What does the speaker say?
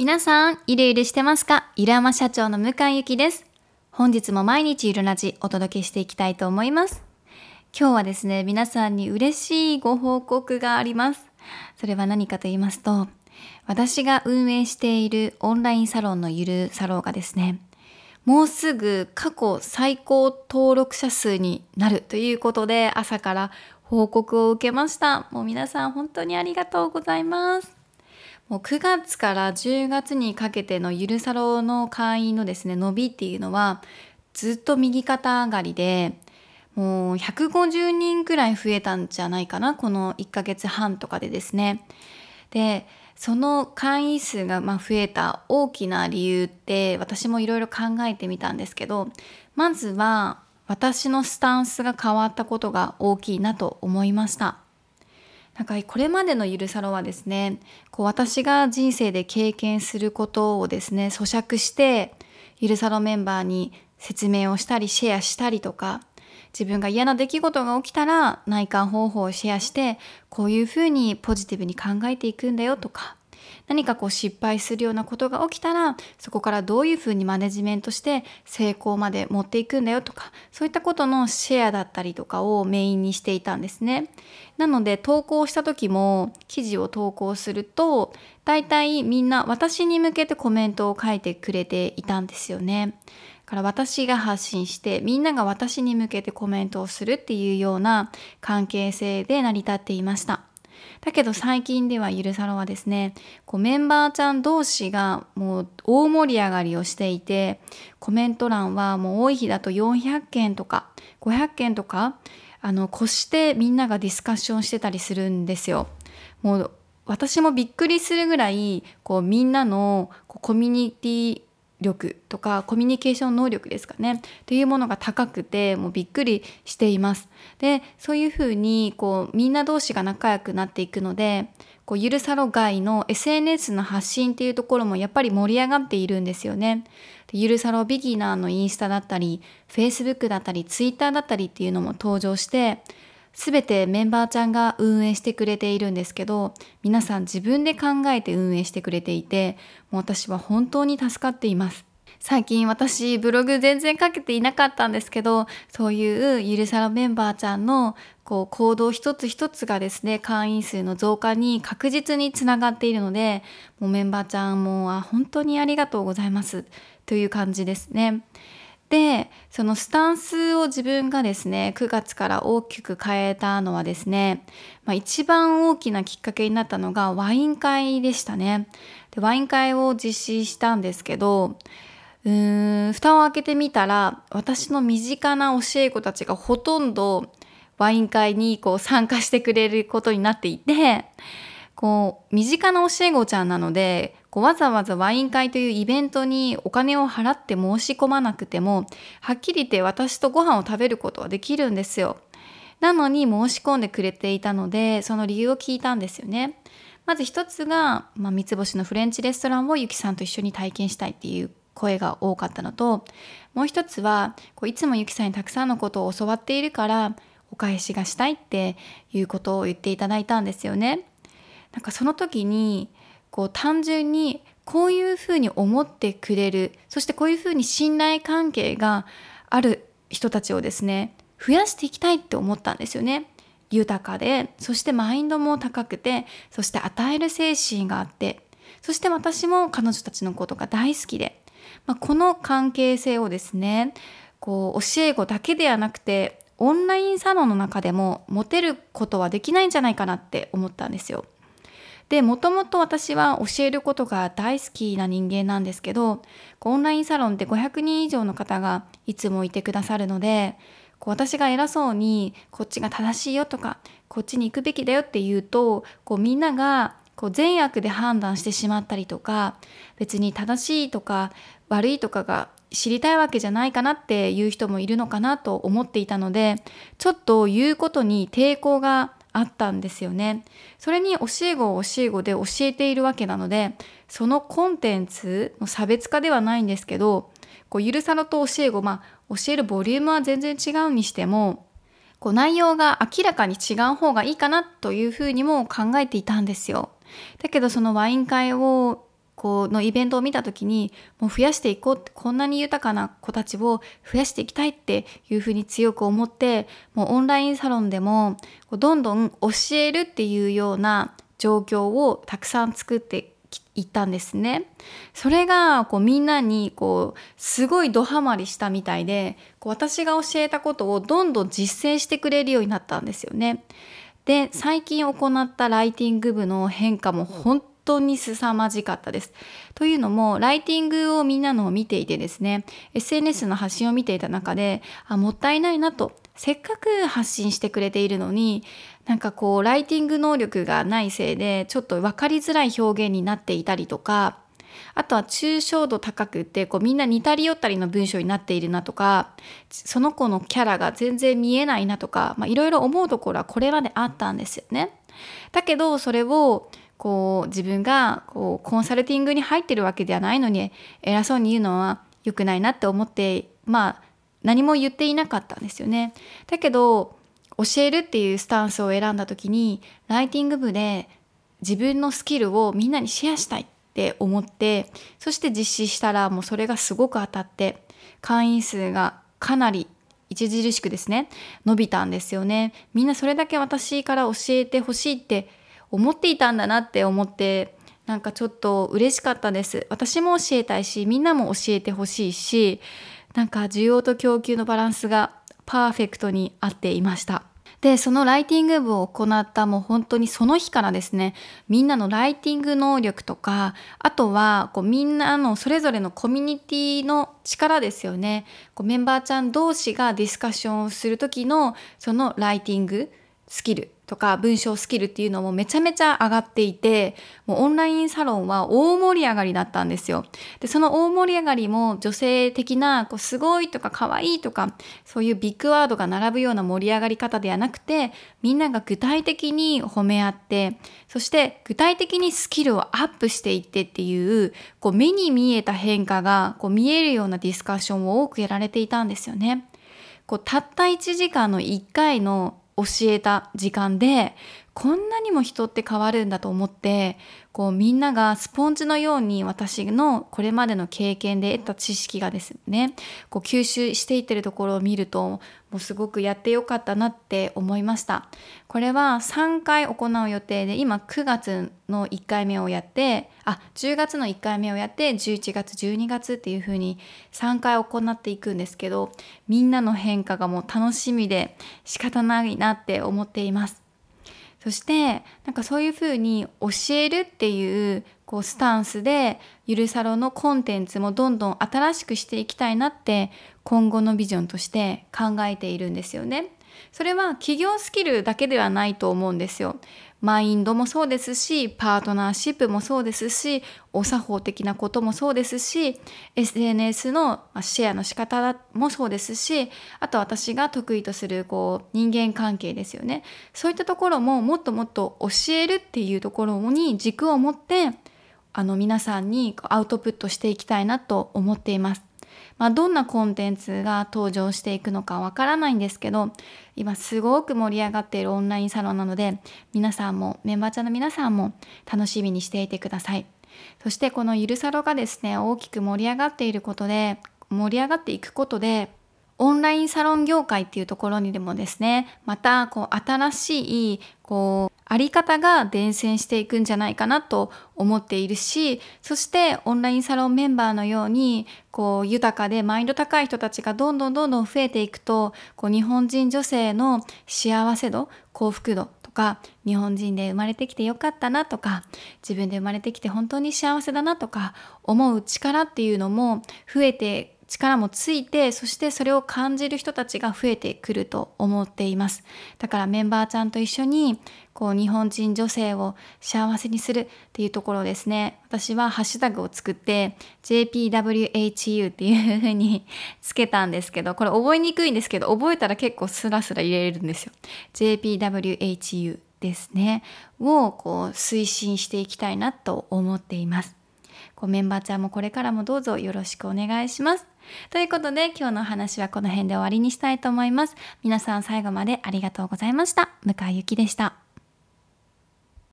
皆さん、ゆるゆるしてますか？ゆるあま社長の向井ゆきです。本日も毎日ゆるラジお届けしていきたいと思います。今日はですね、皆さんに嬉しいご報告があります。それは何かと言いますと、私が運営しているオンラインサロンのゆるサロンがですね、もうすぐ過去最高登録者数になるということで朝から報告を受けました。もう皆さん本当にありがとうございます。もう9月から10月にかけてのゆるサロの会員のですね、伸びっていうのはずっと右肩上がりで、もう150人くらい増えたんじゃないかな、この1ヶ月半とかでですね。で、その会員数がま増えた大きな理由って私もいろいろ考えてみたんですけど、まずは私のスタンスが変わったことが大きいなと思いました。なんかこれまでのゆるサロはですねこう私が人生で経験することをですね咀嚼してゆるサロメンバーに説明をしたりシェアしたりとか自分が嫌な出来事が起きたら内観方法をシェアしてこういうふうにポジティブに考えていくんだよとか何かこう失敗するようなことが起きたらそこからどういうふうにマネジメントして成功まで持っていくんだよとかそういったことのシェアだったりとかをメインにしていたんですね。なので投稿した時も記事を投稿すると大体みんな私に向けてコメントを書いてくれていたんですよね。から私が発信してみんなが私に向けてコメントをするっていうような関係性で成り立っていました。だけど最近ではゆるサロはですね、こうメンバーちゃん同士がもう大盛り上がりをしていて、コメント欄はもう多い日だと400件とか500件とか、あの、越してみんながディスカッションしてたりするんですよ。もう私もびっくりするぐらい、こうみんなのコミュニティ力とかコミュニケーション能力ですかねというものが高くてもうびっくりしています。でそういうふうにこうみんな同士が仲良くなっていくのでこうゆるさろ外の SNS の発信っていうところもやっぱり盛り上がっているんですよね。でゆるさろビギナーのインスタだったり Facebook だったり Twitter だったりっていうのも登場して全てメンバーちゃんが運営してくれているんですけど皆さん自分で考えて運営してくれていてもう私は本当に助かっています最近私ブログ全然書けていなかったんですけどそういうゆるさらメンバーちゃんのこう行動一つ一つがですね会員数の増加に確実につながっているのでもうメンバーちゃんもあ本当にありがとうございますという感じですね。でそのスタンスを自分がですね9月から大きく変えたのはですね、まあ、一番大きなきっかけになったのがワイン会でしたね。でワイン会を実施したんですけどうーん蓋を開けてみたら私の身近な教え子たちがほとんどワイン会にこう参加してくれることになっていてこう身近な教え子ちゃんなのでこうわざわざワイン会というイベントにお金を払って申し込まなくてもはっきり言って私とご飯を食べることはできるんですよ。なのに申し込んでくれていたのでその理由を聞いたんですよね。まず一つが、まあ、三つ星のフレンチレストランをゆきさんと一緒に体験したいっていう声が多かったのともう一つはこういつもゆきさんにたくさんのことを教わっているからお返しがしたいっていうことを言っていただいたんですよね。なんかその時にこう単純にこういうふうに思ってくれるそしてこういうふうに信頼関係がある人たちをですね増やしていきたいって思ったんですよね。豊かでそしてマインドも高くてそして与える精神があってそして私も彼女たちのことが大好きで、まあ、この関係性をですねこう教え子だけではなくてオンラインサロンの中でも持てることはできないんじゃないかなって思ったんですよ。でもともと私は教えることが大好きな人間なんですけどオンラインサロンって500人以上の方がいつもいてくださるのでこう私が偉そうにこっちが正しいよとかこっちに行くべきだよって言うとこうみんながこう善悪で判断してしまったりとか別に正しいとか悪いとかが知りたいわけじゃないかなっていう人もいるのかなと思っていたのでちょっと言うことに抵抗があったんですよね。それに教え子を教え子で教えているわけなのでそのコンテンツの差別化ではないんですけどこうゆるさのと教え子まあ教えるボリュームは全然違うにしてもこう内容が明らかに違う方がいいかなというふうにも考えていたんですよ。だけどそのワイン会をこうのイベントを見た時にもう増やしていこうってこんなに豊かな子たちを増やしていきたいっていうふうに強く思ってもうオンラインサロンでもどんどん教えるっていうような状況をたくさん作っていったんですね。それがこうみんなにこうすごいドハマりしたみたいでこう私が教えたことをどんどん実践してくれるようになったんですよね。で最近行ったライティング部の変化も本当に凄まじかったです。というのも、ライティングをみんなのを見ていてですね、SNS の発信を見ていた中で、あ、もったいないなと、せっかく発信してくれているのに、なんかこう、ライティング能力がないせいで、ちょっと分かりづらい表現になっていたりとか、あとは抽象度高くってこうみんな似たり寄ったりの文章になっているなとかその子のキャラが全然見えないなとかいろいろ思うところはこれまであったんですよね。だけどそれをこう自分がこうコンサルティングに入ってるわけではないのに偉そうに言うのは良くないなって思ってまあ何も言っていなかったんですよね。だけど教えるっていうスタンスを選んだ時にライティング部で自分のスキルをみんなにシェアしたいって思ってそして実施したらもうそれがすごく当たって会員数がかなり著しくですね伸びたんですよね。みんなそれだけ私から教えてほしいって思っていたんだなって思ってなんかちょっと嬉しかったです。私も教えたいしみんなも教えてほしいしなんか需要と供給のバランスがパーフェクトに合っていました。でそのライティング部を行ったもう本当にその日からですねみんなのライティング能力とかあとはこうみんなのそれぞれのコミュニティの力ですよね。こうメンバーちゃん同士がディスカッションをする時のそのライティングスキルとか文章スキルっていうのもめちゃめちゃ上がっていてもうオンラインサロンは大盛り上がりだったんですよ。でその大盛り上がりも女性的なこうすごいとか可愛いとかそういうビッグワードが並ぶような盛り上がり方ではなくてみんなが具体的に褒め合ってそして具体的にスキルをアップしていってっていうこう目に見えた変化がこう見えるようなディスカッションを多くやられていたんですよね。こうたった1時間の1回の教えた時間でこんなにも人って変わるんだと思ってこうみんながスポンジのように私のこれまでの経験で得た知識がですねこう吸収していってるところを見るともうすごくやってよかったなって思いました。これは3回行う予定で今9月の1回目をやってあ10月の1回目をやって11月12月っていう風に3回行っていくんですけどみんなの変化がもう楽しみで仕方ないなって思っています。そしてなんかそういうふうに教えるっていうこうスタンスでゆるサロのコンテンツもどんどん新しくしていきたいなって今後のビジョンとして考えているんですよね。それは企業スキルだけではないと思うんですよ。マインドもそうですしパートナーシップもそうですしお作法的なこともそうですし SNS のシェアの仕方もそうですしあと私が得意とするこう人間関係ですよねそういったところももっともっと教えるっていうところに軸を持ってあの皆さんにアウトプットしていきたいなと思っています。まあ、どんなコンテンツが登場していくのかわからないんですけど今すごく盛り上がっているオンラインサロンなので皆さんもメンバーちゃんの皆さんも楽しみにしていてください。そしてこのゆるサロがですね大きく盛り上がっていることで盛り上がっていくことでオンラインサロン業界っていうところにでもですねまたこう新しいこうあり方が伝染していくんじゃないかなと思っているしそしてオンラインサロンメンバーのようにこう豊かでマインド高い人たちがどんどんどんどん増えていくとこう日本人女性の幸せ度幸福度とか日本人で生まれてきてよかったなとか自分で生まれてきて本当に幸せだなとか思う力っていうのも増えて力もついてそしてそれを感じる人たちが増えてくると思っています。だからメンバーちゃんと一緒にこう日本人女性を幸せにするっていうところですね。私はハッシュタグを作って JPWHU っていう風につけたんですけどこれ覚えにくいんですけど覚えたら結構スラスラ入れれるんですよ。JPWHU ですね。をこう推進していきたいなと思っています。こうメンバーちゃんもこれからもどうぞよろしくお願いします。ということで今日のお話はこの辺で終わりにしたいと思います。皆さん最後までありがとうございました。向井ゆきでした。